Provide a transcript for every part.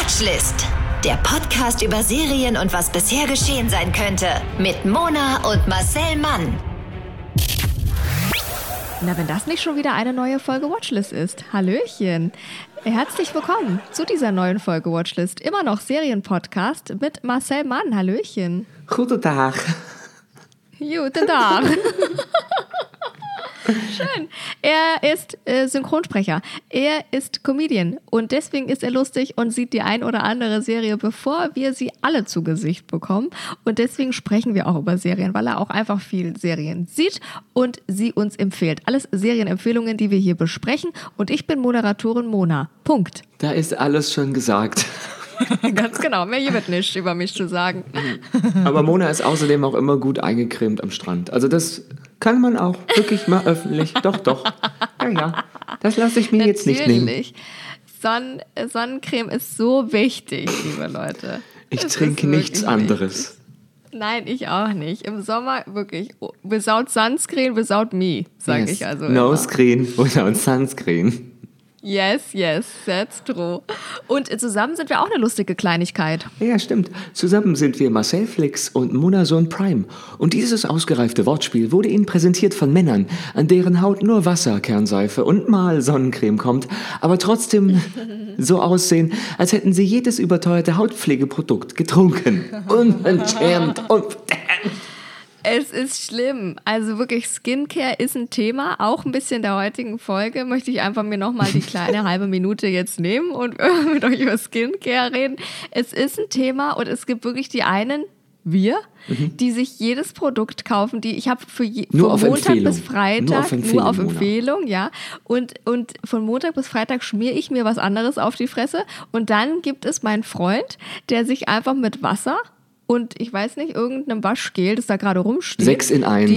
Watchlist. Der Podcast über Serien und was bisher geschehen sein könnte. Mit Mona und Marcel Mann. Na, wenn das nicht schon wieder eine neue Folge Watchlist ist. Hallöchen. Herzlich willkommen zu dieser neuen Folge Watchlist. Immer noch Serienpodcast mit Marcel Mann. Hallöchen. Guten Tag. Guten Tag. Schön. Er ist äh, Synchronsprecher. Er ist Comedian. Und deswegen ist er lustig und sieht die ein oder andere Serie, bevor wir sie alle zu Gesicht bekommen. Und deswegen sprechen wir auch über Serien, weil er auch einfach viel Serien sieht und sie uns empfiehlt. Alles Serienempfehlungen, die wir hier besprechen. Und ich bin Moderatorin Mona. Punkt. Da ist alles schon gesagt. Ganz genau. Mehr hier wird nichts über mich zu sagen. Aber Mona ist außerdem auch immer gut eingecremt am Strand. Also das kann man auch wirklich mal öffentlich. Doch, doch. Ja, ja. Das lasse ich mir jetzt nicht nehmen. Natürlich. Sonn Sonnencreme ist so wichtig, liebe Leute. Ich Es trinke nichts anderes. wichtig. Nein, ich auch nicht. Im Sommer wirklich without sunscreen, without me, sage Yes. ich also. No immer. Screen oder Sunscreen. Yes, yes, that's true. Und zusammen sind wir auch eine lustige Kleinigkeit. Ja, stimmt. Zusammen sind wir Marcel Flix und Munason Prime. Und dieses ausgereifte Wortspiel wurde Ihnen präsentiert von Männern, an deren Haut nur Wasser, Kernseife und mal Sonnencreme kommt, aber trotzdem so aussehen, als hätten sie jedes überteuerte Hautpflegeprodukt getrunken. Unverschämt, unverdammt. Es ist schlimm. Also wirklich, Skincare ist ein Thema. Auch ein bisschen der heutigen Folge möchte ich einfach mir nochmal die kleine halbe Minute jetzt nehmen und mit euch über Skincare reden. Es ist ein Thema und es gibt wirklich die einen, wir, die sich jedes Produkt kaufen, die ich habe für je, Nur von auf Montag Empfehlung. bis Freitag Nur auf Empfehlung, auf Mona. Empfehlung, ja. Und, und von Montag bis Freitag schmiere ich mir was anderes auf die Fresse. Und dann gibt es meinen Freund, der sich einfach mit Wasser und ich weiß nicht, irgendeinem Waschgel, das da gerade rumsteht. Sechs in eins.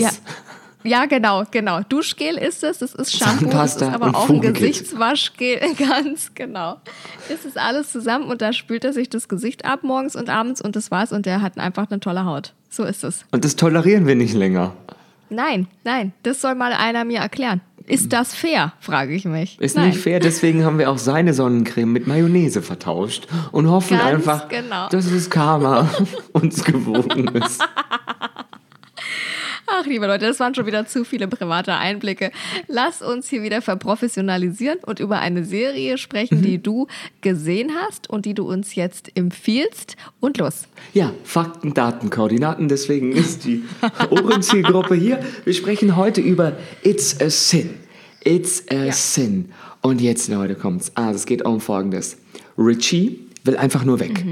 Die, ja, genau, genau. Duschgel ist es, das ist Shampoo, das ist aber auch ein. Gesichtswaschgel, ganz genau. Es ist alles zusammen und da spült er sich das Gesicht ab morgens und abends und das war's und der hat einfach eine tolle Haut. So ist es. Und das tolerieren wir nicht länger. Nein, nein, das soll mal einer mir erklären. Ist das fair, frage ich mich. Ist nein. nicht fair, deswegen haben wir auch seine Sonnencreme mit Mayonnaise vertauscht und hoffen Ganz einfach, genau. dass es Karma uns gewogen ist. Ach, liebe Leute, das waren schon wieder zu viele private Einblicke. Lass uns hier wieder verprofessionalisieren und über eine Serie sprechen, die du gesehen hast und die du uns jetzt empfiehlst. Und los. Ja, Fakten, Daten, Koordinaten, deswegen ist die Ohrenzielgruppe hier. Wir sprechen heute über It's a Sin. It's a Sin. Und jetzt, Leute, kommt's. Also, es geht um Folgendes. Richie will einfach nur weg.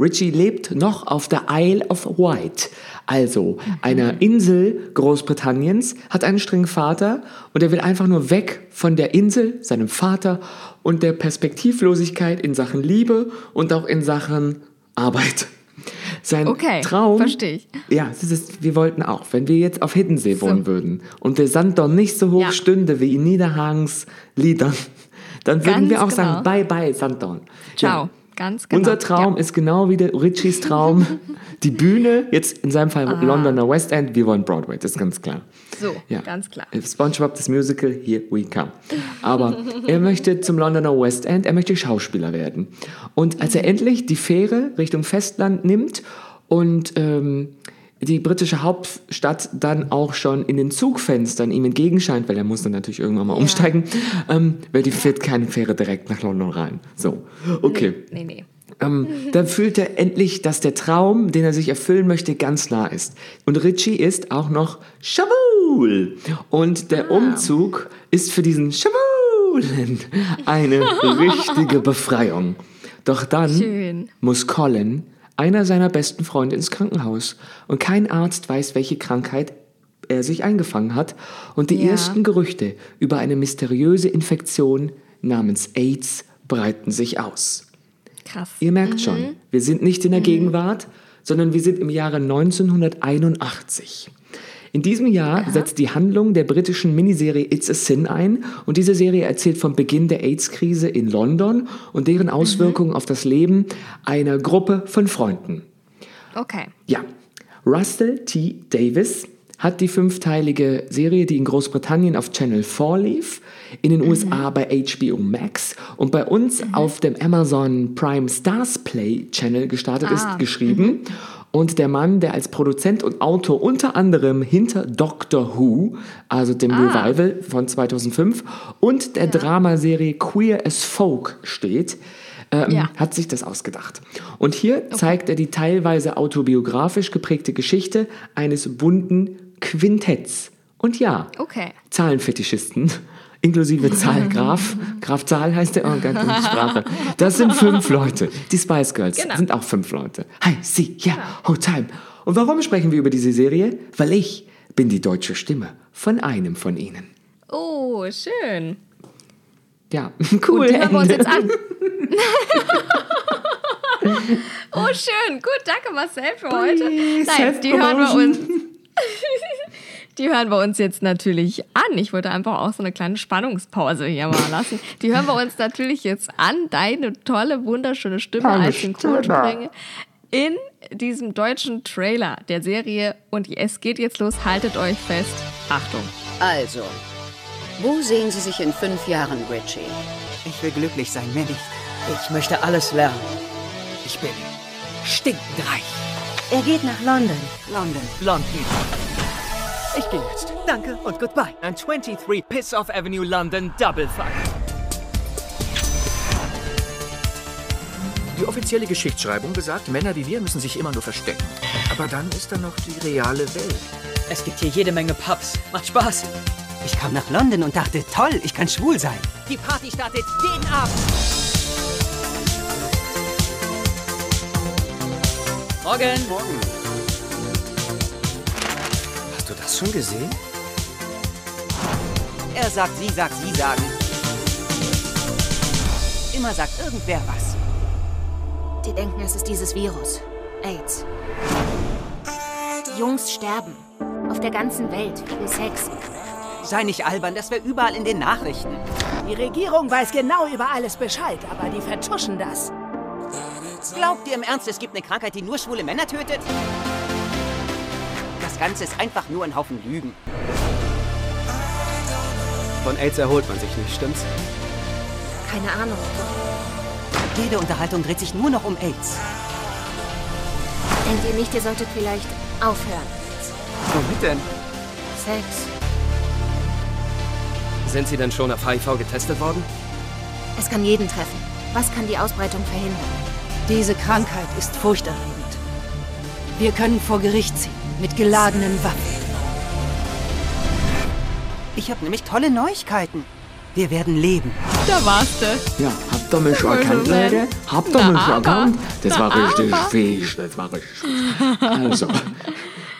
Richie lebt noch auf der Isle of Wight, also einer Insel Großbritanniens, hat einen strengen Vater und er will einfach nur weg von der Insel, seinem Vater und der Perspektivlosigkeit in Sachen Liebe und auch in Sachen Arbeit. Sein Okay, Traum. versteh ich. Ja, das ist, wir wollten auch, wenn wir jetzt auf Hiddensee So. wohnen würden und der Sanddorn nicht so hoch Ja. stünde wie in Niederhangs Liedern, dann würden Ganz wir auch genau. sagen, bye bye Sanddorn. Ciao. Ja. Ganz genau. Unser Traum Ja. ist genau wie der Richies Traum. Die Bühne, jetzt in seinem Fall Ah. Londoner West End, wir wollen Broadway, das ist ganz klar. So, ganz klar. SpongeBob, das Musical, here we come. Aber er möchte zum Londoner West End, er möchte Schauspieler werden. Und als er Mhm. endlich die Fähre Richtung Festland nimmt und ähm, die britische Hauptstadt dann auch schon in den Zugfenstern ihm entgegenscheint, weil er muss dann natürlich irgendwann mal umsteigen, ähm, weil die fährt keine Fähre direkt nach London rein. So, okay. Nee, nee. Ähm, dann fühlt er endlich, dass der Traum, den er sich erfüllen möchte, ganz nah ist. Und Richie ist auch noch Schwul. Und Ah. der Umzug ist für diesen Schwulen eine richtige Befreiung. Doch dann Schön. muss Colin, einer seiner besten Freunde, ins Krankenhaus. Und kein Arzt weiß, welche Krankheit er sich eingefangen hat. Und die Ja. ersten Gerüchte über eine mysteriöse Infektion namens AIDS breiten sich aus. Krass. Ihr merkt schon, wir sind nicht in der Gegenwart, sondern wir sind im Jahre 1981. In diesem Jahr setzt die Handlung der britischen Miniserie It's a Sin ein und diese Serie erzählt vom Beginn der AIDS-Krise in London und deren Auswirkungen auf das Leben einer Gruppe von Freunden. Okay. Ja, Russell T. Davis hat die fünfteilige Serie, die in Großbritannien auf Channel 4 lief, in den USA bei HBO Max und bei uns auf dem Amazon Prime Stars Play Channel gestartet ist, geschrieben. Und der Mann, der als Produzent und Autor unter anderem hinter Doctor Who, also dem Revival von 2005 und der Dramaserie Queer as Folk steht, ähm, Ja. hat sich das ausgedacht. Und hier zeigt er die teilweise autobiografisch geprägte Geschichte eines bunten Quintetts. Und ja, Okay. Zahlenfetischisten, inklusive Zahlgraf. Graf Zahl heißt der, ganz gute Sprache. Das sind fünf Leute. Die Spice Girls Genau. sind auch fünf Leute. Hi, sie, ja, oh, time. Und warum sprechen wir über diese Serie? Weil ich bin die deutsche Stimme von einem von ihnen. Oh, schön. Ja, cool. Und die hören wir uns jetzt an. oh, schön. Gut, danke Marcel für heute. Nein, die hören wir uns. Die hören wir uns jetzt natürlich an. Ich wollte einfach auch so eine kleine Spannungspause hier mal lassen. Die hören wir uns natürlich jetzt an. Deine tolle, wunderschöne Stimme Deine als Synchronsprecher Stimme. in diesem deutschen Trailer der Serie. Und es geht jetzt los. Haltet euch fest. Achtung. Also, wo sehen Sie sich in fünf Jahren, Richie? Ich will glücklich sein, mehr nicht. Ich möchte alles lernen. Ich bin stinkend reich. Er geht nach London. London. London. Ich gehe jetzt. Danke und goodbye. and 23 Piss Off Avenue, London, Double Fuck. Die offizielle Geschichtsschreibung besagt, Männer wie wir müssen sich immer nur verstecken. Aber dann ist da noch die reale Welt. Es gibt hier jede Menge Pubs. Macht Spaß. Ich kam nach London und dachte, toll, ich kann schwul sein. Die Party startet jeden Abend. Morgen. Morgen. Das schon gesehen? Er sagt, sie sagt, sie sagen. Immer sagt irgendwer was. Die denken, es ist dieses Virus. AIDS. Die Jungs sterben. Auf der ganzen Welt wegen Sex. Sei nicht albern, das wäre überall in den Nachrichten. Die Regierung weiß genau über alles Bescheid, aber die vertuschen das. Glaubt ihr im Ernst, es gibt eine Krankheit, die nur schwule Männer tötet? Das Ganze ist einfach nur ein Haufen Lügen. Von AIDS erholt man sich nicht, stimmt's? Keine Ahnung. Jede Unterhaltung dreht sich nur noch um AIDS. Denkt ihr nicht, ihr solltet vielleicht aufhören? Womit denn? Sex. Sind Sie denn schon auf HIV getestet worden? Es kann jeden treffen. Was kann die Ausbreitung verhindern? Diese Krankheit ist furchterregend. Wir können vor Gericht ziehen mit geladenen Waffen. Ich habe nämlich tolle Neuigkeiten. Wir werden leben. Da warst du. Ja, habt ihr mich erkannt, Moment. Leute? Habt ihr mich aber. erkannt? Das war richtig fies, das war richtig fies. Also,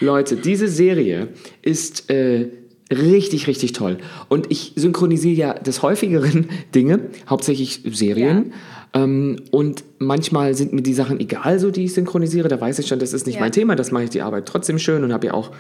Leute, diese Serie ist äh, richtig, richtig toll. Und ich synchronisiere ja des häufigeren Dinge, hauptsächlich Serien. Ähm, und manchmal sind mir die Sachen egal, so die ich synchronisiere. Da weiß ich schon, das ist nicht Ja. mein Thema. Das mache ich die Arbeit trotzdem schön und habe ja auch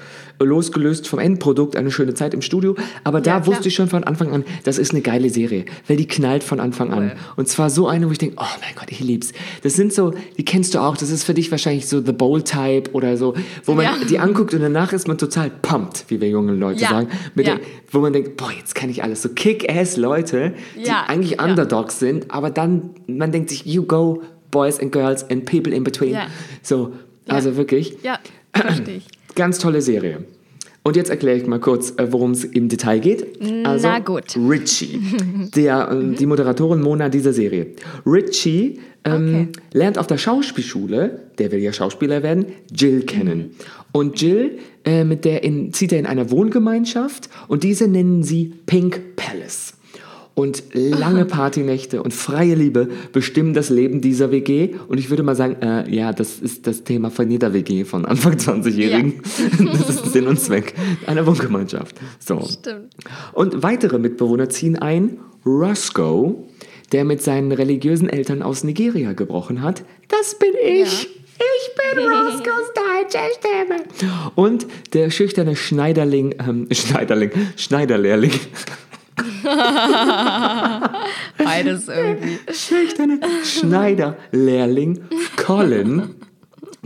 losgelöst vom Endprodukt eine schöne Zeit im Studio. Aber da Ja, klar. wusste ich schon von Anfang an, das ist eine geile Serie, weil die knallt von Anfang an. Und zwar so eine, wo ich denke, oh mein Gott, ich lieb's. Das sind so, die kennst du auch, das ist für dich wahrscheinlich so The Bold Type oder so, wo man Ja. die anguckt und danach ist man total pumped, wie wir junge Leute sagen, der, wo man denkt, boah, jetzt kann ich alles. So Kick-Ass-Leute, die Ja. eigentlich. Underdogs sind, aber dann, man denkt sich, you go, boys and girls and people in between. Ja. So, also wirklich. Ja, verstehe ich. Ganz tolle Serie. Und jetzt erkläre ich mal kurz, äh, worum es im Detail geht. Also, Na gut. Richie, der, ähm, die Moderatorin Mona dieser Serie. Richie ähm, lernt auf der Schauspielschule, der will ja Schauspieler werden, Jill kennen. Und Jill, äh, mit der in, zieht er in einer Wohngemeinschaft und diese nennen sie Pink Palace. Und lange Partynächte und freie Liebe bestimmen das Leben dieser WG. Und ich würde mal sagen, äh, ja, das ist das Thema von jeder WG von Anfang 20-Jährigen. Das ist Sinn und Zweck einer Wohngemeinschaft. So. Stimmt. Und weitere Mitbewohner ziehen ein. Roscoe, der mit seinen religiösen Eltern aus Nigeria gebrochen hat. Das bin ich. Ich bin Roscoes deutsche Stimme. Und der schüchterne Schneiderling, ähm, Schneiderling, Schneiderlehrling. Beides irgendwie. schüchterne Schneiderlehrling Colin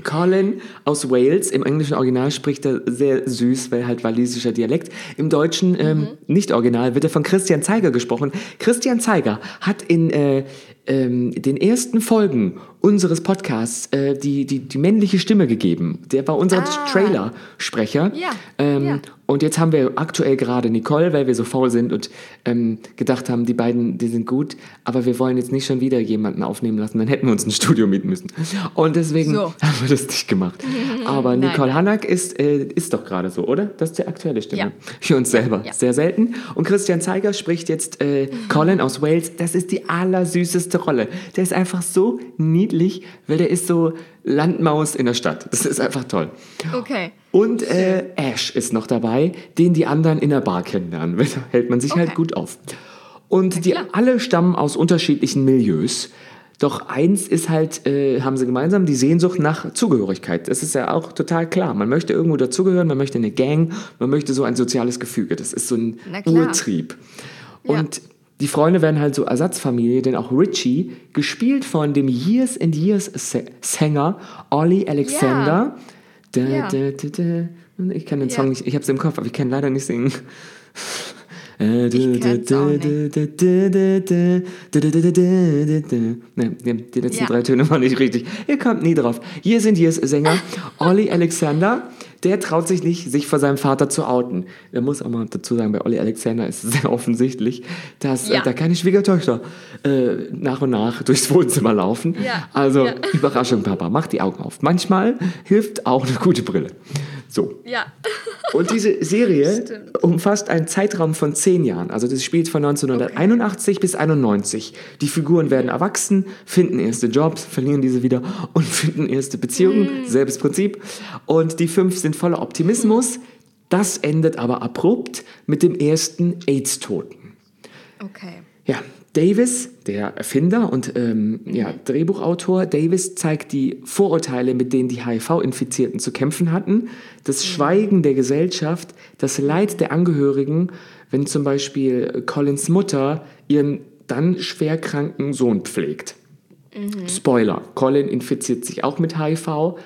Colin aus Wales, im englischen Original spricht er sehr süß, weil halt walisischer Dialekt. Im deutschen, ähm, nicht original, wird er von Christian Zeiger gesprochen. Christian Zeiger hat in äh, ähm, den ersten Folgen unseres Podcasts äh, die, die, die männliche Stimme gegeben. Der war unser Ah. Trailer-Sprecher. Ja, Ähm, ja. Und jetzt haben wir aktuell gerade Nicole, weil wir so faul sind und ähm, gedacht haben, die beiden, die sind gut, aber wir wollen jetzt nicht schon wieder jemanden aufnehmen lassen, dann hätten wir uns ein Studio mieten müssen. Und deswegen So. haben wir das nicht gemacht. Aber Nicole nein. Hanak ist, äh, ist doch gerade so, oder? Das ist die aktuelle Stimme. Ja. Für uns selber. Sehr selten. Und Christian Zeiger spricht jetzt äh, Colin aus Wales. Das ist die allersüßeste Rolle. Der ist einfach so niedlich, weil der ist so Landmaus in der Stadt. Das ist einfach toll. Okay. Und äh, Ash ist noch dabei, den die anderen in der Bar kennenlernen. Da hält man sich halt Okay. gut auf. Und die alle stammen aus unterschiedlichen Milieus. Doch eins ist halt, äh, haben sie gemeinsam, die Sehnsucht nach Zugehörigkeit. Das ist ja auch total klar. Man möchte irgendwo dazugehören, man möchte eine Gang, man möchte so ein soziales Gefüge. Das ist so ein. Urtrieb. Ja. Und die Freunde werden halt so Ersatzfamilie, denn auch Richie, gespielt von dem Years and Years Sänger Ollie Alexander. Ja. da, da, da. Ich kann den Ja. Song nicht, ich hab's im Kopf, aber ich kann leider nicht singen. Ich kenn's auch nicht. Ne, die letzten Ja. drei Töne waren nicht richtig. Ihr kommt nie drauf. Hier sind hier Sänger Ollie Alexander. Der traut sich nicht, sich vor seinem Vater zu outen. Er muss auch mal dazu sagen, bei Ollie Alexander ist es sehr offensichtlich, dass Ja. äh, da keine Schwiegertöchter äh, nach und nach durchs Wohnzimmer laufen. Ja. Also, Ja. Überraschung, Papa, mach die Augen auf. Manchmal hilft auch eine gute Brille. So. Ja. Und diese Serie umfasst einen Zeitraum von zehn Jahren. Also das spielt von 1981 bis 91. Die Figuren werden erwachsen, finden erste Jobs, verlieren diese wieder und finden erste Beziehungen. Selbes Prinzip. Und die fünf sind voller Optimismus. Das endet aber abrupt mit dem ersten AIDS-Toten. Okay. Ja, Davis, der Erfinder und ähm, ja, Drehbuchautor, Davis zeigt die Vorurteile, mit denen die HIV-Infizierten zu kämpfen hatten, das Schweigen der Gesellschaft, das Leid der Angehörigen, wenn zum Beispiel Collins Mutter ihren dann schwer kranken Sohn pflegt. Spoiler, Colin infiziert sich auch mit HIV.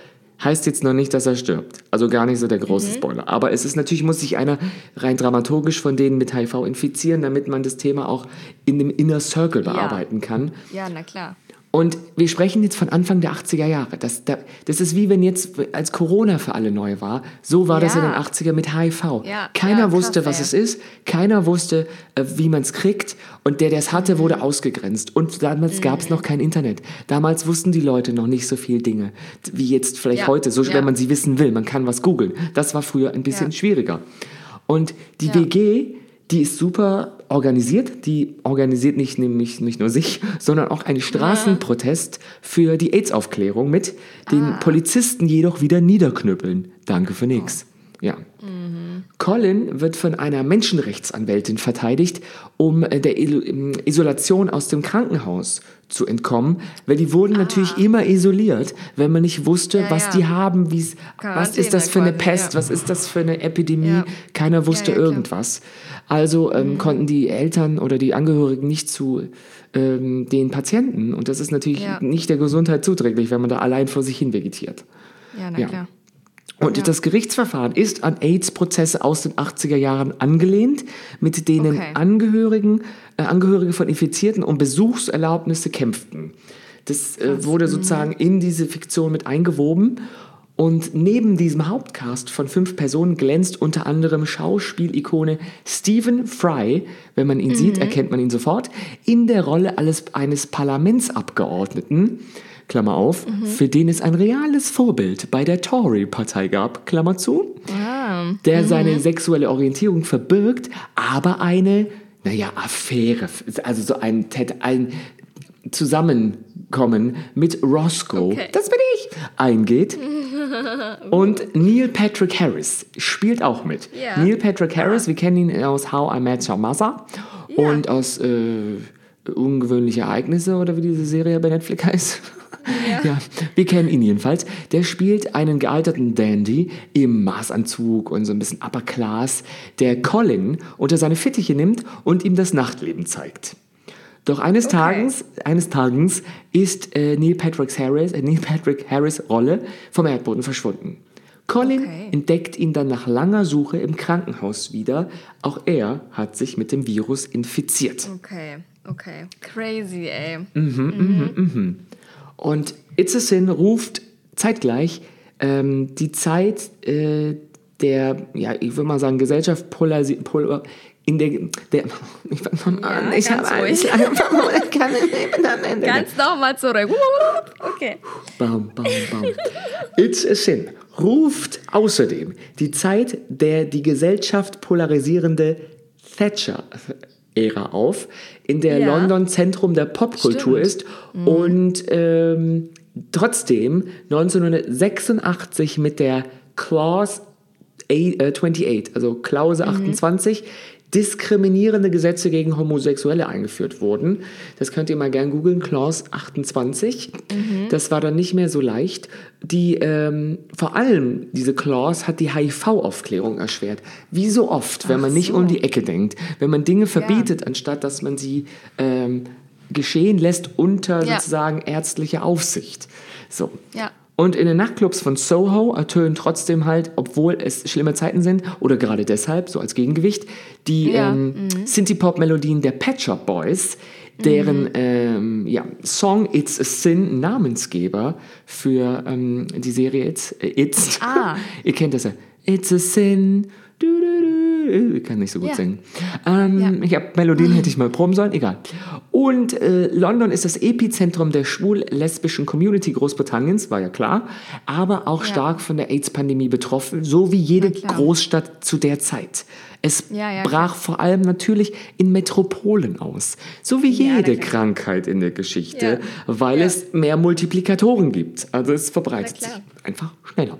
Heißt jetzt noch nicht, dass er stirbt. Also gar nicht so der große Spoiler. Aber es ist natürlich, muss sich einer rein dramaturgisch von denen mit HIV infizieren, damit man das Thema auch in dem Inner Circle bearbeiten kann. Ja, na klar. Und wir sprechen jetzt von Anfang der 80er Jahre. Das, da- das ist wie wenn jetzt, als Corona für alle neu war, so war das in den Ja. 80er mit HIV. Ja, Keiner ja, krass, wusste, was ey. es ist, keiner wusste, äh, wie man es kriegt und der, der es hatte, Mhm. wurde ausgegrenzt. Und damals gab es noch kein Internet. Damals wussten die Leute noch nicht so viel Dinge, wie jetzt vielleicht Ja, heute, so ja. wenn man sie wissen will. Man kann was googeln. Das war früher ein bisschen Ja. schwieriger. Und die Ja. WG, die ist super organisiert. Die organisiert nicht, nämlich nicht nur sich, sondern auch einen Straßenprotest für die AIDS-Aufklärung mit den Ah. Polizisten jedoch wieder niederknüppeln. Danke für nix. Ja. Mhm. Colin wird von einer Menschenrechtsanwältin verteidigt, um äh, der ähm, Isolation aus dem Krankenhaus zu entkommen, weil die wurden natürlich immer isoliert, wenn man nicht wusste, Ah. Ja, was ja. die haben, wie's, was ist das für eine Pest, quasi, was ist das für eine Epidemie, Ja. keiner wusste Ja, ja, irgendwas. Also ähm, konnten die Eltern oder die Angehörigen nicht zu ähm, den Patienten und das ist natürlich Ja. nicht der Gesundheit zuträglich, wenn man da allein vor sich hin vegetiert. Ja, na Ja. klar. Und das Gerichtsverfahren ist an AIDS-Prozesse aus den 80er Jahren angelehnt, mit denen Okay. Angehörigen, äh, Angehörige von Infizierten um Besuchserlaubnisse kämpften. Das äh, wurde sozusagen in diese Fiktion mit eingewoben. Und neben diesem Hauptcast von fünf Personen glänzt unter anderem Schauspielikone Stephen Fry, wenn man ihn sieht, erkennt man ihn sofort, in der Rolle alles, eines Parlamentsabgeordneten. Klammer auf, für den es ein reales Vorbild bei der Tory-Partei gab, Klammer zu, der seine sexuelle Orientierung verbirgt, aber eine, naja, Affäre, also so ein, ein Zusammenkommen mit Roscoe, Okay. das bin ich, eingeht. Und Neil Patrick Harris spielt auch mit. Ja. Neil Patrick Harris, wir kennen ihn aus How I Met Your Mother und aus äh, Ungewöhnliche Ereignisse oder wie diese Serie bei Netflix heißt. Ja. wir kennen ihn jedenfalls. Der spielt einen gealterten Dandy im Maßanzug und so ein bisschen Upper Class, der Colin unter seine Fittiche nimmt und ihm das Nachtleben zeigt. Doch eines Tages, eines Tages ist äh, Neil Patrick Harris, äh, Neil Patrick Harris Rolle vom Erdboden verschwunden. Colin Okay. entdeckt ihn dann nach langer Suche im Krankenhaus wieder. Auch er hat sich mit dem Virus infiziert. Okay, okay. Crazy, ey. Und It's a Sin ruft zeitgleich ähm, die Zeit äh, der, ja, ich würde mal sagen, Gesellschaft polarisi polar in der, der ich fang mal an, ich habe ich kann am Ende. Ganz nochmal zurück. Okay. Bam, bam, bam. It's a Sin ruft außerdem die Zeit der die Gesellschaft polarisierende Thatcher-Ära auf, in der Ja. London Zentrum der Popkultur ist. Und ähm, trotzdem 1986 mit der Clause A- äh, 28, also Klause 28, diskriminierende Gesetze gegen Homosexuelle eingeführt wurden. Das könnt ihr mal gern googeln, Clause 28. Das war dann nicht mehr so leicht. Die, ähm, vor allem diese Clause hat die HIV-Aufklärung erschwert. Wie so oft, wenn man nicht um die Ecke denkt. Wenn man Dinge verbietet, anstatt dass man sie ähm, geschehen lässt unter Ja. sozusagen ärztlicher Aufsicht. So. Ja. Und in den Nachtclubs von Soho ertönen trotzdem halt, obwohl es schlimme Zeiten sind, oder gerade deshalb, so als Gegengewicht, die Ja, ähm, Synthie-Pop-Melodien der Pet Shop Boys, deren Mhm. ähm, ja, Song It's a Sin Namensgeber für ähm, die Serie It's. Äh, It's. Ah. Ihr kennt das ja. It's a Sin. Du, du, du. Ich kann nicht so gut Ja. singen. Ähm, Ja. Ich habe Melodien hätte ich mal proben sollen, egal. Und äh, London ist das Epizentrum der schwul-lesbischen Community Großbritanniens, war ja klar, aber auch Ja. stark von der AIDS-Pandemie betroffen, so wie jede. Großstadt zu der Zeit. Es brach vor allem natürlich in Metropolen aus, so wie jede. Krankheit in der Geschichte, weil es mehr Multiplikatoren gibt. Also es verbreitet sich einfach schneller.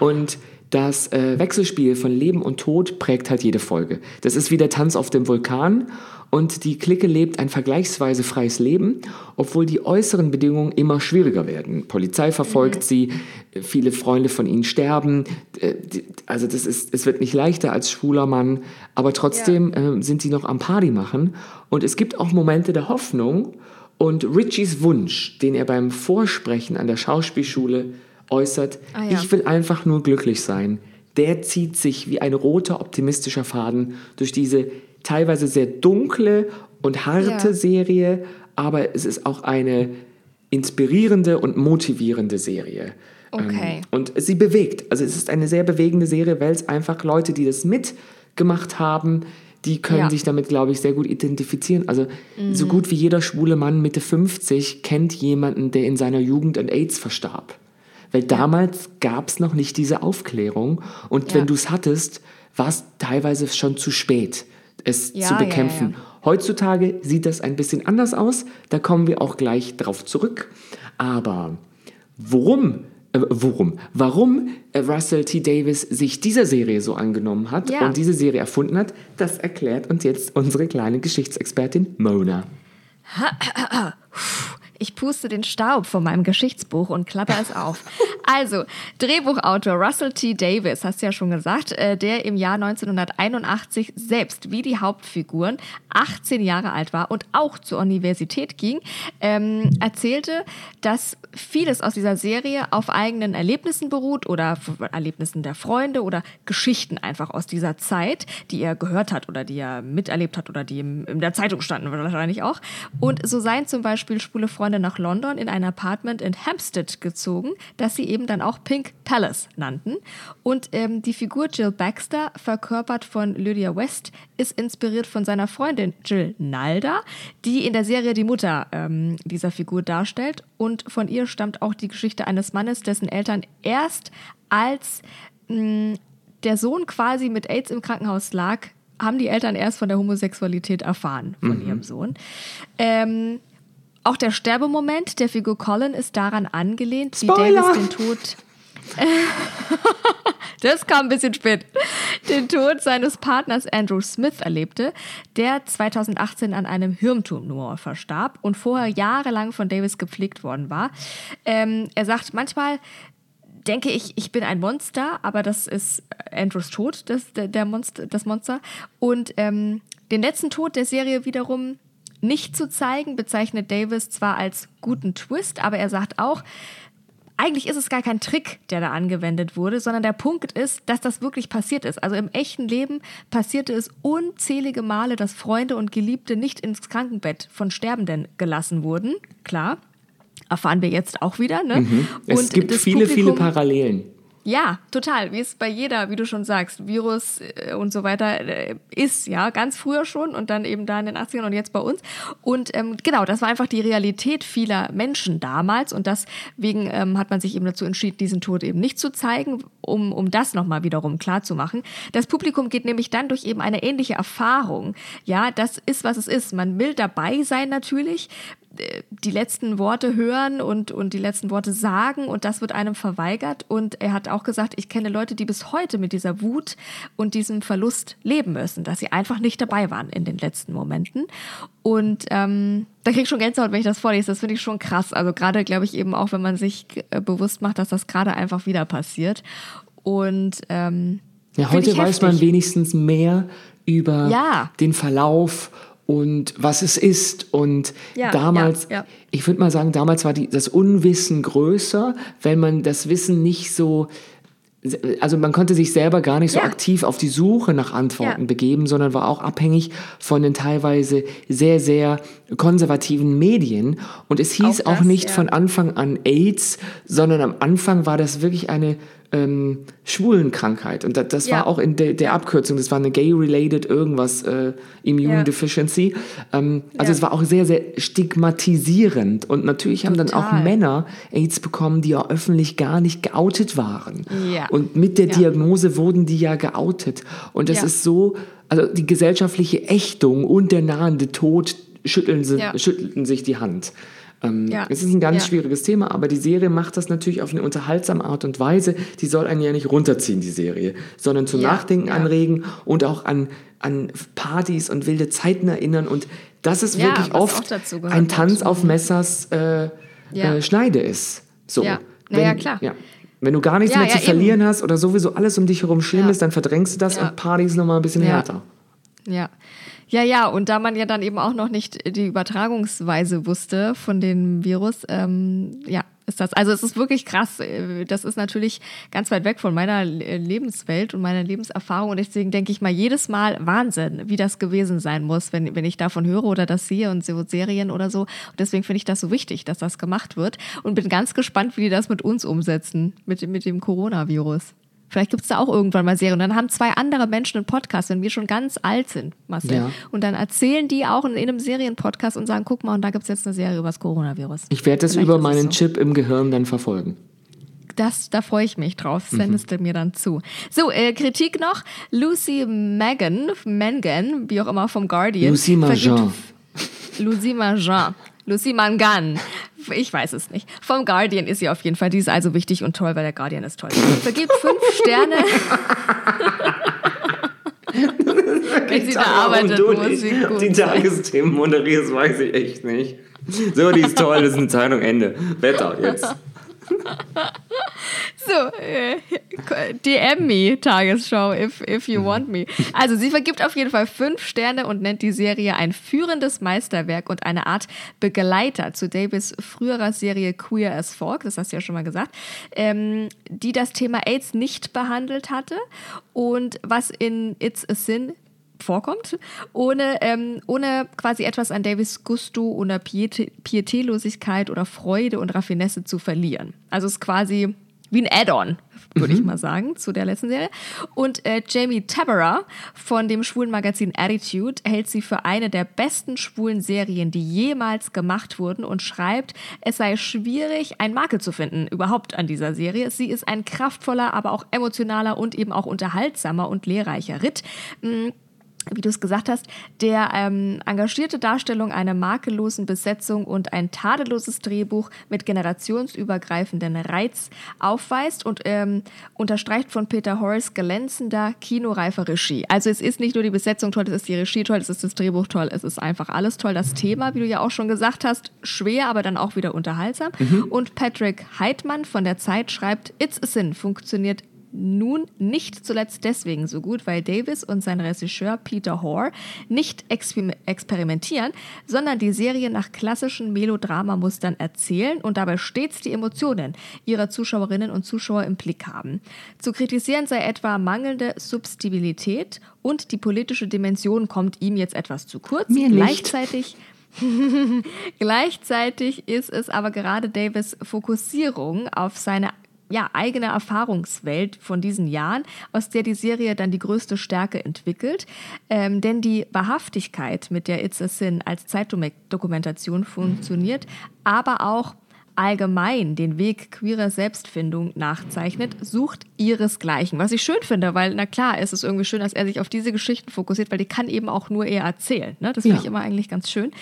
Und das äh, Wechselspiel von Leben und Tod prägt halt jede Folge. Das ist wie der Tanz auf dem Vulkan und die Clique lebt ein vergleichsweise freies Leben, obwohl die äußeren Bedingungen immer schwieriger werden. Polizei verfolgt sie, äh, viele Freunde von ihnen sterben. äh, Also das ist, es wird nicht leichter als schwuler Mann, aber trotzdem äh, sind sie noch am Party machen. Und es gibt auch Momente der Hoffnung und Richies Wunsch, den er beim Vorsprechen an der Schauspielschule äußert, Ah, ja. ich will einfach nur glücklich sein. Der zieht sich wie ein roter optimistischer Faden durch diese teilweise sehr dunkle und harte Ja. Serie, aber es ist auch eine inspirierende und motivierende Serie. Okay. Ähm, und sie bewegt. Also es ist eine sehr bewegende Serie, weil es einfach Leute, die das mitgemacht haben, die können Ja. sich damit, glaube ich, sehr gut identifizieren. Also so gut wie jeder schwule Mann Mitte 50 kennt jemanden, der in seiner Jugend an AIDS verstarb. Weil damals gab es noch nicht diese Aufklärung. Und Ja. wenn du es hattest, war es teilweise schon zu spät, es Ja, zu bekämpfen. ja. Heutzutage sieht das ein bisschen anders aus. Da kommen wir auch gleich drauf zurück. Aber worum, äh, worum, warum äh, Russell T. Davis sich dieser Serie so angenommen hat Ja. und diese Serie erfunden hat, das erklärt uns jetzt unsere kleine Geschichtsexpertin Mona. Ich puste den Staub von meinem Geschichtsbuch und klapper es auf. Also, Drehbuchautor Russell T. Davis, hast du ja schon gesagt, äh, der im Jahr 1981 selbst wie die Hauptfiguren 18 Jahre alt war und auch zur Universität ging, ähm, erzählte, dass vieles aus dieser Serie auf eigenen Erlebnissen beruht oder Erlebnissen der Freunde oder Geschichten einfach aus dieser Zeit, die er gehört hat oder die er miterlebt hat oder die in der Zeitung standen wahrscheinlich auch. Und so seien zum Beispiel schwule Freunde nach London in ein Apartment in Hampstead gezogen, das sie eben dann auch Pink Palace nannten. Und ähm, die Figur Jill Baxter, verkörpert von Lydia West, ist inspiriert von seiner Freundin Jill Nalda, die in der Serie die Mutter ähm, dieser Figur darstellt. Und von ihr stammt auch die Geschichte eines Mannes, dessen Eltern erst als mh, der Sohn quasi mit AIDS im Krankenhaus lag, haben die Eltern erst von der Homosexualität erfahren von ihrem Sohn. Ähm, auch der Sterbemoment der Figur Colin ist daran angelehnt, wie Spoiler! Davis den Tod. Das kam ein bisschen spät. Den Tod seines Partners Andrew Smith erlebte, der 2018 an einem Hirntumor verstarb und vorher jahrelang von Davis gepflegt worden war. Ähm, er sagt, manchmal denke ich, ich bin ein Monster, aber das ist Andrews Tod, das, der, der Monster, das Monster. Und ähm, den letzten Tod der Serie wiederum nicht zu zeigen, bezeichnet Davis zwar als guten Twist, aber er sagt auch, eigentlich ist es gar kein Trick, der da angewendet wurde, sondern der Punkt ist, dass das wirklich passiert ist. Also im echten Leben passierte es unzählige Male, dass Freunde und Geliebte nicht ins Krankenbett von Sterbenden gelassen wurden. Klar, erfahren wir jetzt auch wieder. Ne? Mhm. Es und gibt viele, viele Publikum- Parallelen. Ja, total. Wie es bei jeder, wie du schon sagst, Virus äh, und so weiter äh, ist, ja, ganz früher schon und dann eben da in den 80ern und jetzt bei uns. Und ähm, genau, das war einfach die Realität vieler Menschen damals und deswegen ähm, hat man sich eben dazu entschieden, diesen Tod eben nicht zu zeigen, um, um das nochmal wiederum klar zu machen. Das Publikum geht nämlich dann durch eben eine ähnliche Erfahrung. Ja, das ist, was es ist. Man will dabei sein natürlich, die letzten Worte hören und, und die letzten Worte sagen und das wird einem verweigert. Und er hat auch gesagt, ich kenne Leute, die bis heute mit dieser Wut und diesem Verlust leben müssen, dass sie einfach nicht dabei waren in den letzten Momenten. Und ähm, da krieg ich schon Gänsehaut, wenn ich das vorlese. Das finde ich schon krass. Also gerade, glaube ich, eben auch, wenn man sich äh, bewusst macht, dass das gerade einfach wieder passiert. Und ähm, Ja, heute weiß man heftig. wenigstens mehr über Ja. den Verlauf und was es ist. Und Ja, damals, ja, ja. ich würde mal sagen, damals war die, das Unwissen größer, weil man das Wissen nicht so, also man konnte sich selber gar nicht so aktiv auf die Suche nach Antworten begeben, sondern war auch abhängig von den teilweise sehr, sehr konservativen Medien. Und es hieß Auch auch, das, nicht ja. von Anfang an AIDS, sondern am Anfang war das wirklich eine ähm, Schwulenkrankheit. Und das, das Ja. war auch in der, der Abkürzung, das war eine gay-related irgendwas, äh, Immune Ja. Deficiency. Ähm, also Ja. es war auch sehr, sehr stigmatisierend. Und natürlich haben dann auch Total. Männer AIDS bekommen, die ja öffentlich gar nicht geoutet waren. Ja. Und mit der. Diagnose wurden die ja geoutet. Und das ist so, also die gesellschaftliche Ächtung und der nahende Tod schütteln, sie, Ja. schüttelten sich die Hand. Ähm, Ja. Es ist ein ganz Ja. schwieriges Thema, aber die Serie macht das natürlich auf eine unterhaltsame Art und Weise. Die soll einen ja nicht runterziehen, die Serie, sondern zum Ja, Nachdenken anregen und auch an, an Partys und wilde Zeiten erinnern. Und das ist wirklich oft ein Tanz hat. auf Messers äh, äh, Schneide ist. So. Ja. Na ja, Wenn- klar. Wenn du gar nichts Ja, mehr zu ja, eben. verlieren hast oder sowieso alles um dich herum schlimm Ja. ist, dann verdrängst du das und Partys nochmal ein bisschen härter. Ja. Ja, ja, und da man ja dann eben auch noch nicht die Übertragungsweise wusste von dem Virus, ähm, ja, ist das. Also es ist wirklich krass. Das ist natürlich ganz weit weg von meiner Le- Lebenswelt und meiner Lebenserfahrung. Und deswegen denke ich mal jedes Mal Wahnsinn, wie das gewesen sein muss, wenn, wenn ich davon höre oder das sehe und so Serien oder so. Und deswegen finde ich das so wichtig, dass das gemacht wird. Und bin ganz gespannt, wie die das mit uns umsetzen, mit, mit dem Coronavirus. Vielleicht gibt es da auch irgendwann mal Serien. Und dann haben zwei andere Menschen einen Podcast, wenn wir schon ganz alt sind, Marcel. Ja. Und dann erzählen die auch in, in einem Serienpodcast und sagen, guck mal, und da gibt es jetzt eine Serie über das Coronavirus. Ich werde das Vielleicht über meinen so. Chip im Gehirn dann verfolgen. Das, da freue ich mich drauf. Mhm. Sendest du mir dann zu. So, äh, Kritik noch. Lucy Megan, Mangan, wie auch immer, vom Guardian. Lucy Marjan. Lucy Marjan. Lucy Mangan. Ich weiß es nicht. Vom Guardian ist sie auf jeden Fall. Die ist also wichtig und toll, weil der Guardian ist toll. Vergibt fünf Sterne. Wenn sie da arbeitet, du muss sie gut die. Tagesthemen moderierst, weiß ich echt nicht. So, die ist toll, das ist eine Zeitung, Ende. Wetter jetzt. So, äh, DM me, Tagesschau, if, if you want me. Also, sie vergibt auf jeden Fall fünf Sterne und nennt die Serie ein führendes Meisterwerk und eine Art Begleiter zu Davis früherer Serie Queer as Folk, das hast du ja schon mal gesagt, ähm, die das Thema AIDS nicht behandelt hatte und was in It's a Sin vorkommt, ohne, ähm, ohne quasi etwas an Davis Gusto oder Piete, Pietätlosigkeit oder Freude und Raffinesse zu verlieren. Also es ist quasi wie ein Add-on, würde ich mal sagen, zu der letzten Serie. Und äh, Jamie Taberer von dem schwulen Magazin Attitude hält sie für eine der besten schwulen Serien, die jemals gemacht wurden und schreibt, es sei schwierig, einen Makel zu finden überhaupt an dieser Serie. Sie ist ein kraftvoller, aber auch emotionaler und eben auch unterhaltsamer und lehrreicher Ritt. Mm, wie du es gesagt hast, der ähm, engagierte Darstellung einer makellosen Besetzung und ein tadelloses Drehbuch mit generationsübergreifenden Reiz aufweist und ähm, unterstreicht von Peter Horace glänzender, kinoreifer Regie. Also es ist nicht nur die Besetzung toll, es ist die Regie toll, es ist das Drehbuch toll, es ist einfach alles toll. Das Thema, wie du ja auch schon gesagt hast, schwer, aber dann auch wieder unterhaltsam. Und Patrick Heidmann von der Zeit schreibt, It's a Sin funktioniert nun nicht zuletzt deswegen so gut, weil Davis und sein Regisseur Peter Hoare nicht exper experimentieren, sondern die Serie nach klassischen Melodramamustern erzählen und dabei stets die Emotionen ihrer Zuschauerinnen und Zuschauer im Blick haben. Zu kritisieren sei etwa mangelnde Substibilität und die politische Dimension kommt ihm jetzt etwas zu kurz. Mir nicht. Gleichzeitig Gleichzeitig ist es aber gerade Davis Fokussierung auf seine ja, eigene Erfahrungswelt von diesen Jahren, aus der die Serie dann die größte Stärke entwickelt. Ähm, denn die Wahrhaftigkeit, mit der It's a Sin als Zeitdokumentation funktioniert, aber auch allgemein den Weg queerer Selbstfindung nachzeichnet, sucht ihresgleichen. Was ich schön finde, weil, na klar, es ist irgendwie schön, dass er sich auf diese Geschichten fokussiert, weil die kann eben auch nur er erzählen. Ne? Das finde Ja. ich immer eigentlich ganz schön.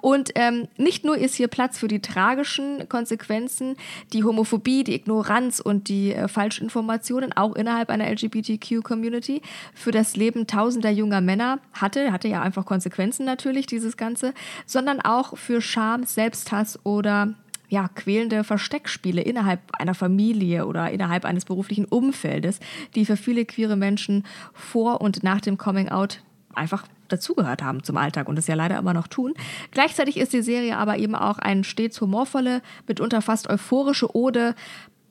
Und ähm, nicht nur ist hier Platz für die tragischen Konsequenzen, die Homophobie, die Ignoranz und die äh, Falschinformationen, auch innerhalb einer LGBTQ-Community, für das Leben tausender junger Männer hatte, hatte ja einfach Konsequenzen natürlich, dieses Ganze, sondern auch für Scham, Selbsthass oder ja, quälende Versteckspiele innerhalb einer Familie oder innerhalb eines beruflichen Umfeldes, die für viele queere Menschen vor und nach dem Coming Out einfach dazugehört haben zum Alltag und es ja leider immer noch tun. Gleichzeitig ist die Serie aber eben auch eine stets humorvolle, mitunter fast euphorische Ode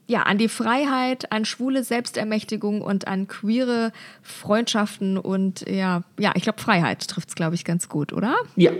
ja, an die Freiheit, an schwule Selbstermächtigung und an queere Freundschaften und ja, ja, ich glaube, Freiheit trifft es, glaube ich, ganz gut, oder? Ja,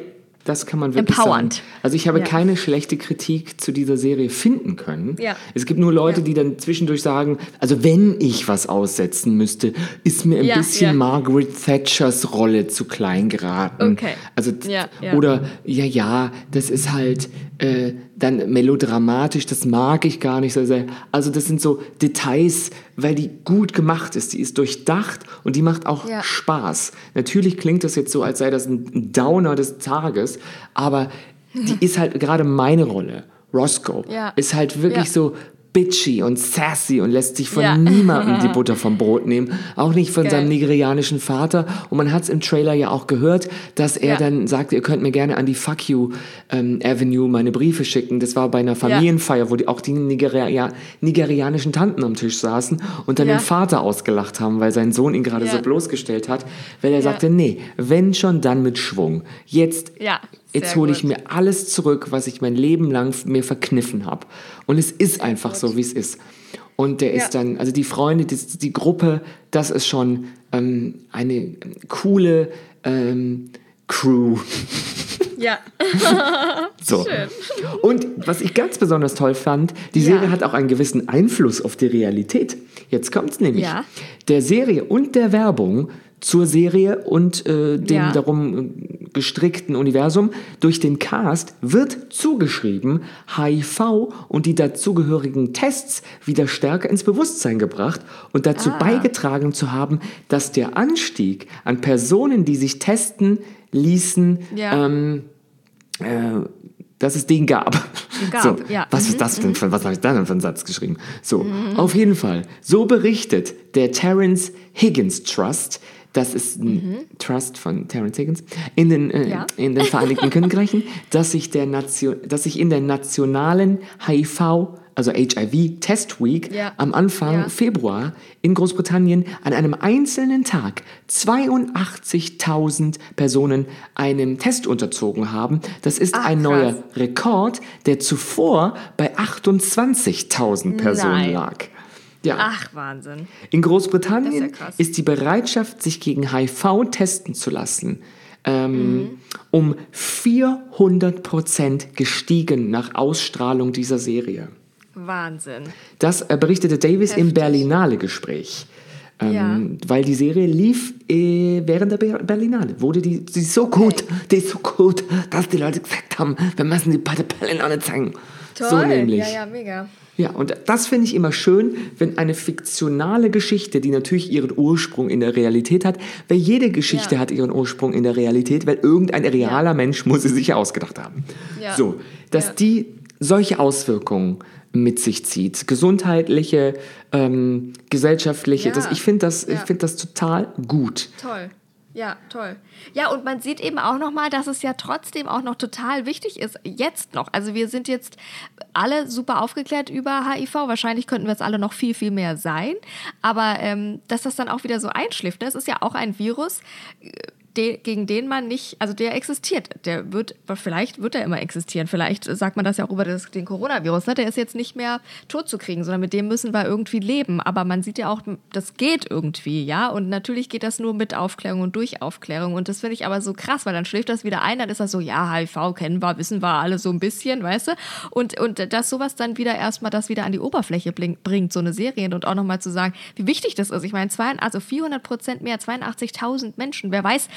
das kann man wirklich Empowernd. sagen. Also ich habe Ja. keine schlechte Kritik zu dieser Serie finden können. Ja. Es gibt nur Leute, die dann zwischendurch sagen, also wenn ich was aussetzen müsste, ist mir ein Ja, bisschen ja. Margaret Thatchers Rolle zu klein geraten. Okay. Also Ja, ja. oder ja, ja, das ist halt äh, dann melodramatisch, das mag ich gar nicht so sehr. Also das sind so Details, weil die gut gemacht ist. Die ist durchdacht und die macht auch Ja. Spaß. Natürlich klingt das jetzt so, als sei das ein Downer des Tages, aber die ist halt gerade meine Rolle. Roscoe Ja. ist halt wirklich Ja. so bitchy und sassy und lässt sich von Ja. niemandem die Butter vom Brot nehmen. Auch nicht von Geil. seinem nigerianischen Vater. Und man hat es im Trailer ja auch gehört, dass er Ja. dann sagt, ihr könnt mir gerne an die Fuck You ähm, Avenue meine Briefe schicken. Das war bei einer Familienfeier, wo die, auch die Nigeria nigerianischen Tanten am Tisch saßen und dann Ja. den Vater ausgelacht haben, weil sein Sohn ihn gerade Ja. so bloßgestellt hat, weil er sagte, nee, wenn schon, dann mit Schwung. Jetzt Ja, Jetzt hole ich mir alles zurück, was ich mein Leben lang mir verkniffen habe. Und es ist einfach so, wie es ist. Und der ist dann, also die Freunde, die, die Gruppe, das ist schon ähm, eine coole ähm, Crew. Ja. So. Und was ich ganz besonders toll fand, die Ja. Serie hat auch einen gewissen Einfluss auf die Realität. Jetzt kommt's nämlich. Ja. Der Serie und der Werbung zur Serie und äh, dem Ja. darum äh, gestrickten Universum durch den Cast wird zugeschrieben, HIV und die dazugehörigen Tests wieder stärker ins Bewusstsein gebracht und dazu Ah. beigetragen zu haben, dass der Anstieg an Personen, die sich testen ließen, Ja. ähm, äh, dass es den gab. Gab, so, ja. Was Mhm, ist das denn? für- Was habe ich da denn für einen Satz geschrieben? So, auf jeden Fall. So berichtet der Terence Higgins Trust. Das ist ein Trust von Terence Higgins in den, äh, Mhm. Ja. in den Vereinigten Königreichen, dass sich, der Nation, dass sich in der nationalen HIV, also HIV Test Week Ja. am Anfang Ja. Februar in Großbritannien an einem einzelnen Tag 82.000 Personen einem Test unterzogen haben. Das ist Ach, ein krass. neuer Rekord, der zuvor bei 28.000 Personen Nein. lag. Ja. Ach, Wahnsinn. In Großbritannien ist ja ist die Bereitschaft, sich gegen HIV testen zu lassen, ähm, Mhm. um 400 Prozent gestiegen nach Ausstrahlung dieser Serie. Wahnsinn. Das äh, berichtete Davis im Heftig. Berlinale-Gespräch. Ähm, Ja. Weil die Serie lief äh, während der Ber- Berlinale. Wurde die, die ist so gut, die ist so gut, dass die Leute gesagt haben, wir müssen die bei der Berlinale zeigen. Toll. So nämlich. Ja, ja, mega. Ja, und das finde ich immer schön, wenn eine fiktionale Geschichte, die natürlich ihren Ursprung in der Realität hat, weil jede Geschichte Ja. hat ihren Ursprung in der Realität, weil irgendein realer Mensch muss sie sich ja ausgedacht haben. Ja. So, dass Ja. die solche Auswirkungen mit sich zieht, gesundheitliche, ähm, gesellschaftliche, Ja. das, ich finde das, ich Ja. finde das total gut. Toll. Ja, toll. Ja, und man sieht eben auch nochmal, dass es ja trotzdem auch noch total wichtig ist, jetzt noch. Also wir sind jetzt alle super aufgeklärt über HIV. Wahrscheinlich könnten wir es alle noch viel, viel mehr sein. Aber ähm, dass das dann auch wieder so einschläft, das ist ja auch ein Virus, de, gegen den man nicht, also der existiert. Der wird, vielleicht wird er immer existieren. Vielleicht sagt man das ja auch über das, den Coronavirus. Ne? Der ist jetzt nicht mehr tot zu kriegen, sondern mit dem müssen wir irgendwie leben. Aber man sieht ja auch, das geht irgendwie, ja. Und natürlich geht das nur mit Aufklärung und durch Aufklärung. Und das finde ich aber so krass, weil dann schläft das wieder ein, dann ist das so, ja, HIV kennen wir, wissen wir alle so ein bisschen, weißt du? Und, und dass sowas dann wieder erstmal das wieder an die Oberfläche bringt, so eine Serie und auch nochmal zu sagen, wie wichtig das ist. Ich meine, also 400 Prozent mehr, 82.000 Menschen. Wer weiß,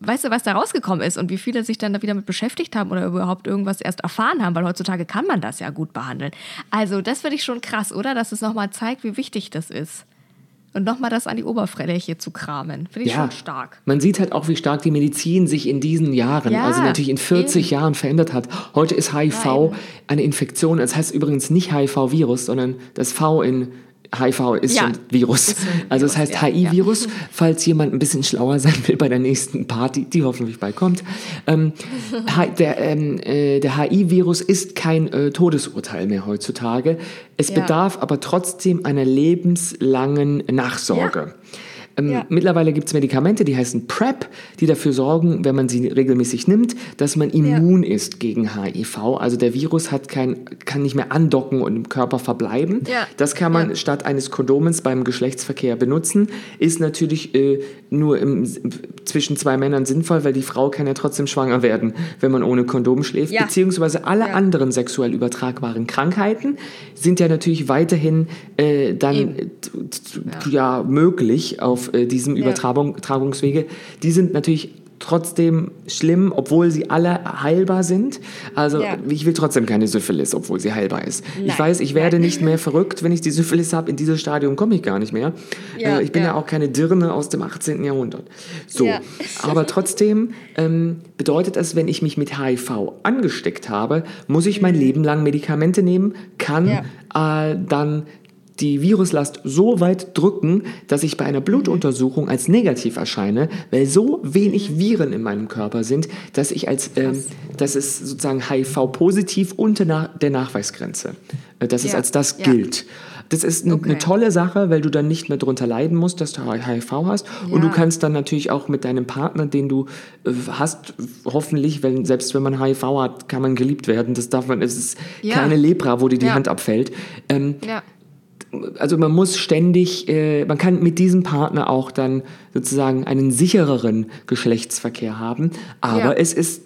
weißt du, was da rausgekommen ist und wie viele sich dann da wieder mit beschäftigt haben oder überhaupt irgendwas erst erfahren haben, weil heutzutage kann man das ja gut behandeln. Also das finde ich schon krass, oder? Dass es nochmal zeigt, wie wichtig das ist. Und nochmal das an die Oberfläche zu kramen. Finde ich ja, schon stark. Man sieht halt auch, wie stark die Medizin sich in diesen Jahren, ja, also natürlich in 40 eben. Jahren verändert hat. Heute ist HIV Nein. eine Infektion. Das heißt übrigens nicht HIV-Virus, sondern das V in HIV ist ja, ein Virus. Ist also es heißt HI-Virus, ja. falls jemand ein bisschen schlauer sein will bei der nächsten Party, die hoffentlich bald kommt. Ähm, der ähm, äh, der HI-Virus ist kein äh, Todesurteil mehr heutzutage. Es ja. bedarf aber trotzdem einer lebenslangen Nachsorge. Ähm, ja. Mittlerweile gibt es Medikamente, die heißen PrEP, die dafür sorgen, wenn man sie regelmäßig nimmt, dass man immun ja. ist gegen HIV. Also der Virus hat kein, kann nicht mehr andocken und im Körper verbleiben. Ja. Das kann man statt eines Kondomens beim Geschlechtsverkehr benutzen. Ist natürlich äh, nur im, zwischen zwei Männern sinnvoll, weil die Frau kann ja trotzdem schwanger werden, wenn man ohne Kondom schläft. Beziehungsweise alle anderen sexuell übertragbaren Krankheiten sind ja natürlich weiterhin äh, dann ja. möglich auf äh, diesem ja. Übertragungswege, die sind natürlich trotzdem schlimm, obwohl sie alle heilbar sind. Also ja. ich will trotzdem keine Syphilis, obwohl sie heilbar ist. Nein. Ich weiß, ich werde Nein. nicht mehr verrückt, wenn ich die Syphilis habe. In dieses Stadium komme ich gar nicht mehr. Ja, äh, ich bin ja. ja. auch keine Dirne aus dem 18. Jahrhundert. So, aber trotzdem ähm, bedeutet es, wenn ich mich mit HIV angesteckt habe, muss ich mein mhm. Leben lang Medikamente nehmen, kann äh, dann die Viruslast so weit drücken, dass ich bei einer Blutuntersuchung als negativ erscheine, weil so wenig Viren in meinem Körper sind, dass ich als, ähm, das ist sozusagen HIV-positiv unter der Nachweisgrenze, äh, dass ja. es als das ja. gilt. Das ist eine, okay. eine, tolle Sache, weil du dann nicht mehr darunter leiden musst, dass du HIV hast. Ja. Und du kannst dann natürlich auch mit deinem Partner, den du äh, hast, hoffentlich, wenn, selbst wenn man HIV hat, kann man geliebt werden. Das darf man, es ist ja. keine Lepra, wo dir die ja. Hand abfällt. Ähm, also man muss ständig, äh, man kann mit diesem Partner auch dann sozusagen einen sichereren Geschlechtsverkehr haben, aber ja. es ist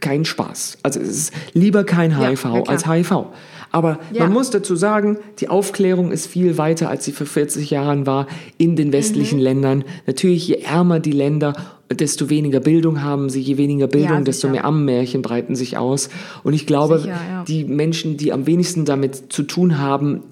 kein Spaß. Also es ist lieber kein HIV ja, als HIV. Aber ja. man muss dazu sagen, die Aufklärung ist viel weiter, als sie vor 40 Jahren war in den westlichen mhm. Ländern. Natürlich, je ärmer die Länder, desto weniger Bildung haben sie, je weniger Bildung, ja, desto mehr Ammenmärchen breiten sich aus. Und ich glaube, sicher, ja. die Menschen, die am wenigsten damit zu tun haben,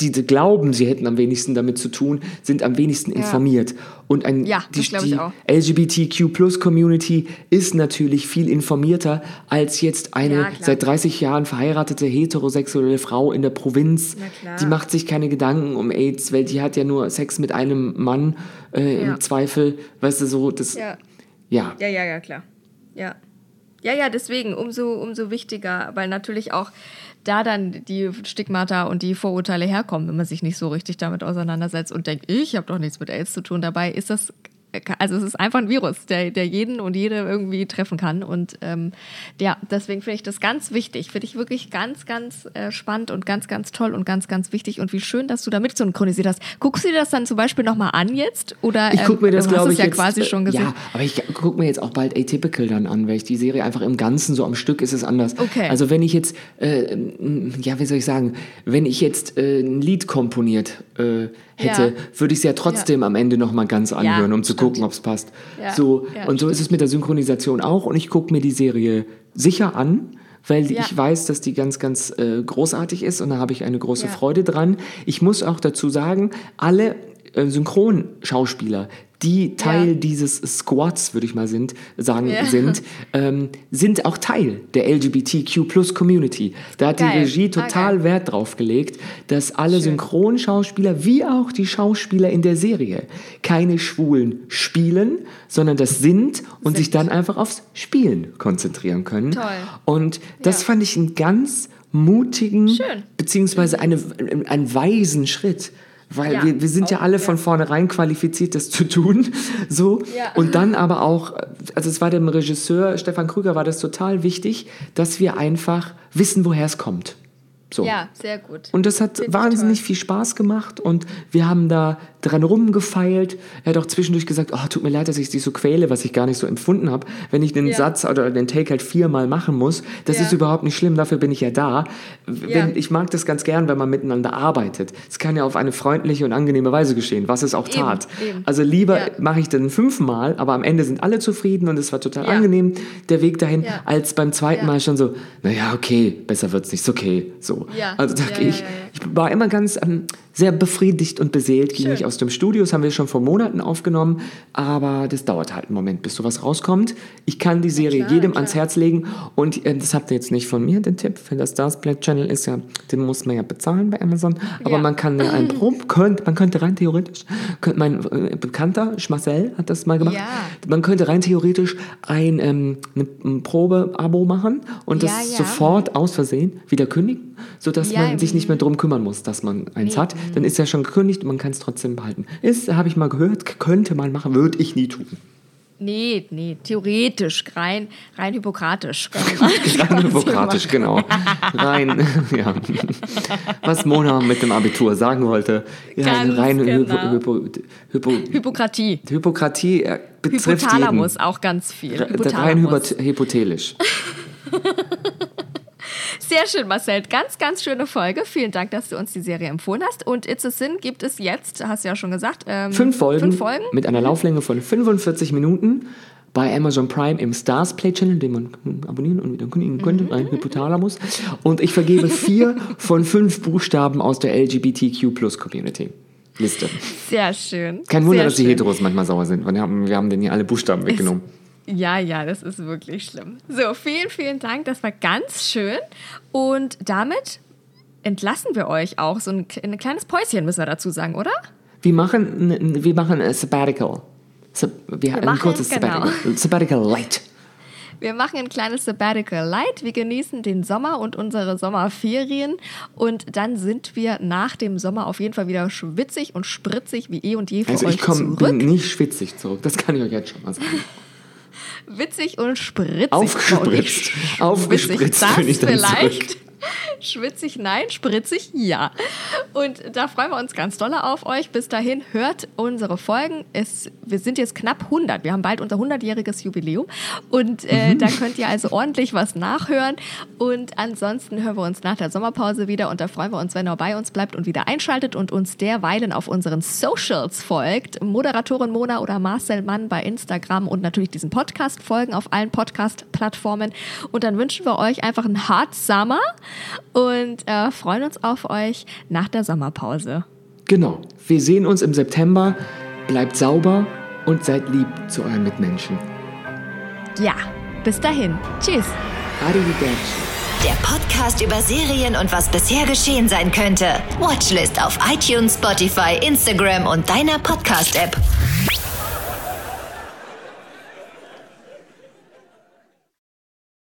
die glauben, sie hätten am wenigsten damit zu tun, sind am wenigsten informiert. Und ein, ja, die, die LGBTQ-Plus-Community ist natürlich viel informierter als jetzt eine ja, seit 30 Jahren verheiratete heterosexuelle Frau in der Provinz. Die macht sich keine Gedanken um AIDS, weil die hat ja nur Sex mit einem Mann äh, ja. im Zweifel. Weißt du, so das. Ja. Ja, ja, ja, ja klar. Ja. Ja, ja, deswegen umso, umso wichtiger, weil natürlich auch da dann die Stigmata und die Vorurteile herkommen, wenn man sich nicht so richtig damit auseinandersetzt und denkt, ich habe doch nichts mit AIDS zu tun. Dabei ist das also es ist einfach ein Virus, der, der jeden und jede irgendwie treffen kann. Und ähm, ja, deswegen finde ich das ganz wichtig. Finde ich wirklich ganz, ganz äh, spannend und ganz, ganz toll und ganz, ganz wichtig. Und wie schön, dass du da mit synchronisiert hast. Guckst du dir das dann zum Beispiel nochmal an jetzt? Oder ich gucke mir das, ähm, glaube ich, ja jetzt, quasi schon gesehen. Ja, aber ich gucke mir jetzt auch bald Atypical dann an, weil ich die Serie einfach im Ganzen so am Stück ist es anders. Okay. Also wenn ich jetzt, äh, ja, wie soll ich sagen, wenn ich jetzt äh, ein Lied komponiert äh, hätte, ja. würde ich es ja trotzdem ja. am Ende nochmal ganz anhören, ja, um zu stimmt. gucken, ob es passt. so, und so ist es mit der Synchronisation auch. Und ich gucke mir die Serie sicher an, weil ich weiß, dass die ganz, ganz äh, großartig ist und da habe ich eine große Freude dran. Ich muss auch dazu sagen, alle äh, Synchronschauspieler, die Teil dieses Squads, würde ich mal sind, sagen, Ja. sind, ähm, sind auch Teil der LGBTQ Plus Community. Da hat Geil. die Regie Ah, total geil. Wert drauf gelegt, dass alle Synchronschauspieler wie auch die Schauspieler in der Serie keine Schwulen spielen, sondern das sind und sich dann einfach aufs Spielen konzentrieren können. Toll. Und das fand ich einen ganz mutigen, Schön. beziehungsweise eine, einen weisen Schritt. Weil Ja, wir, wir sind ja auch, alle ja. von vornherein qualifiziert, das zu tun. So. Ja. Und dann aber auch, also es war dem Regisseur Stefan Krüger war das total wichtig, dass wir einfach wissen, woher es kommt. So. Ja, sehr gut. Und das hat Find wahnsinnig viel Spaß gemacht und wir haben da dran rumgefeilt. Er hat auch zwischendurch gesagt, oh, tut mir leid, dass ich dich so quäle, was ich gar nicht so empfunden habe. Wenn ich den Ja. Satz oder den Take halt viermal machen muss, das Ja. ist überhaupt nicht schlimm, dafür bin ich ja da. Wenn, Ja. Ich mag das ganz gern, wenn man miteinander arbeitet. Es kann ja auf eine freundliche und angenehme Weise geschehen, was es auch tat. eben. Also lieber mache ich den fünfmal, aber am Ende sind alle zufrieden und es war total angenehm, der Weg dahin, als beim zweiten. Mal schon so, naja, okay, besser wird's nicht, ist okay. So. Ja. Also da Ja, ich, ja, ich war immer ganz ähm, sehr befriedigt und beseelt, ging Schön. ich aus dem Studio. Das haben wir schon vor Monaten aufgenommen, aber das dauert halt einen Moment, bis sowas rauskommt. Ich kann die Serie klar, jedem klar. ans Herz legen und äh, das habt ihr jetzt nicht von mir, den Tipp, für das Stars Play Channel ist ja, den muss man ja bezahlen bei Amazon, aber man kann ja ein Pro, könnte, man könnte rein theoretisch, könnte mein äh, Bekannter, Schmarcel, hat das mal gemacht, man könnte rein theoretisch ein, ähm, ein Probe-Abo machen und das sofort aus Versehen wieder kündigen, sodass Ja, man sich nicht mehr drum kümmern muss, dass man eins hat. Dann ist ja schon gekündigt und man kann es trotzdem behalten. Ist, habe ich mal gehört, könnte man machen, würde ich nie tun. Nee, nee, theoretisch, rein, rein hypokratisch. Rein hypokratisch, genau. Rein, ja. Was Mona mit dem Abitur sagen wollte. Ja, Ganz rein genau. Hypo, Hypo, Hypo, Hypokratie. Hypokratie äh, betrifft Hypothalamus jeden. auch ganz viel. Rein Hypothalamus. hypo- hypothelisch. Sehr schön, Marcel. Ganz, ganz schöne Folge. Vielen Dank, dass du uns die Serie empfohlen hast. Und It's a Sin gibt es jetzt, hast du ja schon gesagt. Ähm, Fünf Folgen, Fünf Folgen. mit einer Lauflänge von 45 Minuten bei Amazon Prime im Stars Play Channel, den man abonnieren und wieder kündigen könnte, Mhm. ein Hypothalamus. Und ich vergebe vier von fünf Buchstaben aus der LGBTQ Plus Community. Liste. Sehr schön. Kein Wunder, Sehr dass die schön. Heteros manchmal sauer sind. Wir haben, wir haben denen hier alle Buchstaben weggenommen. Ja, ja, das ist wirklich schlimm. So, vielen, vielen Dank. Das war ganz schön. Und damit entlassen wir euch auch. So ein, ein kleines Päuschen müssen wir dazu sagen, oder? Wir machen, ein- wir machen ein Sabbatical. Sab wir ein machen, kurzes genau. Sabbatical. Sabbatical Light. Wir machen ein kleines Sabbatical Light. Wir genießen den Sommer und unsere Sommerferien. Und dann sind wir nach dem Sommer auf jeden Fall wieder schwitzig und spritzig wie eh und je für Also euch ich komme zurück. bin nicht schwitzig zurück. Das kann ich euch jetzt schon mal sagen. Witzig und spritzig. Aufgespritzt. Aufgespritzt witzig, das ich dann vielleicht. zurück. Schwitzig, nein, spritzig, ja. Und da freuen wir uns ganz doll auf euch. Bis dahin hört unsere Folgen. Es, wir sind jetzt knapp 100. Wir haben bald unser 100-jähriges Jubiläum. Und äh, Mhm. da könnt ihr also ordentlich was nachhören. Und ansonsten hören wir uns nach der Sommerpause wieder. Und da freuen wir uns, wenn ihr bei uns bleibt und wieder einschaltet und uns derweilen auf unseren Socials folgt. Moderatorin Mona oder Marcel Mann bei Instagram und natürlich diesen Podcast folgen auf allen Podcast-Plattformen. Und dann wünschen wir euch einfach einen Hard Summer und äh, freuen uns auf euch nach der Sommerpause. Genau. Wir sehen uns im September. Bleibt sauber und seid lieb zu euren Mitmenschen. Ja, bis dahin. Tschüss. Arrivederci. Der Podcast über Serien und was bisher geschehen sein könnte. Watchlist auf iTunes, Spotify, Instagram und deiner Podcast-App.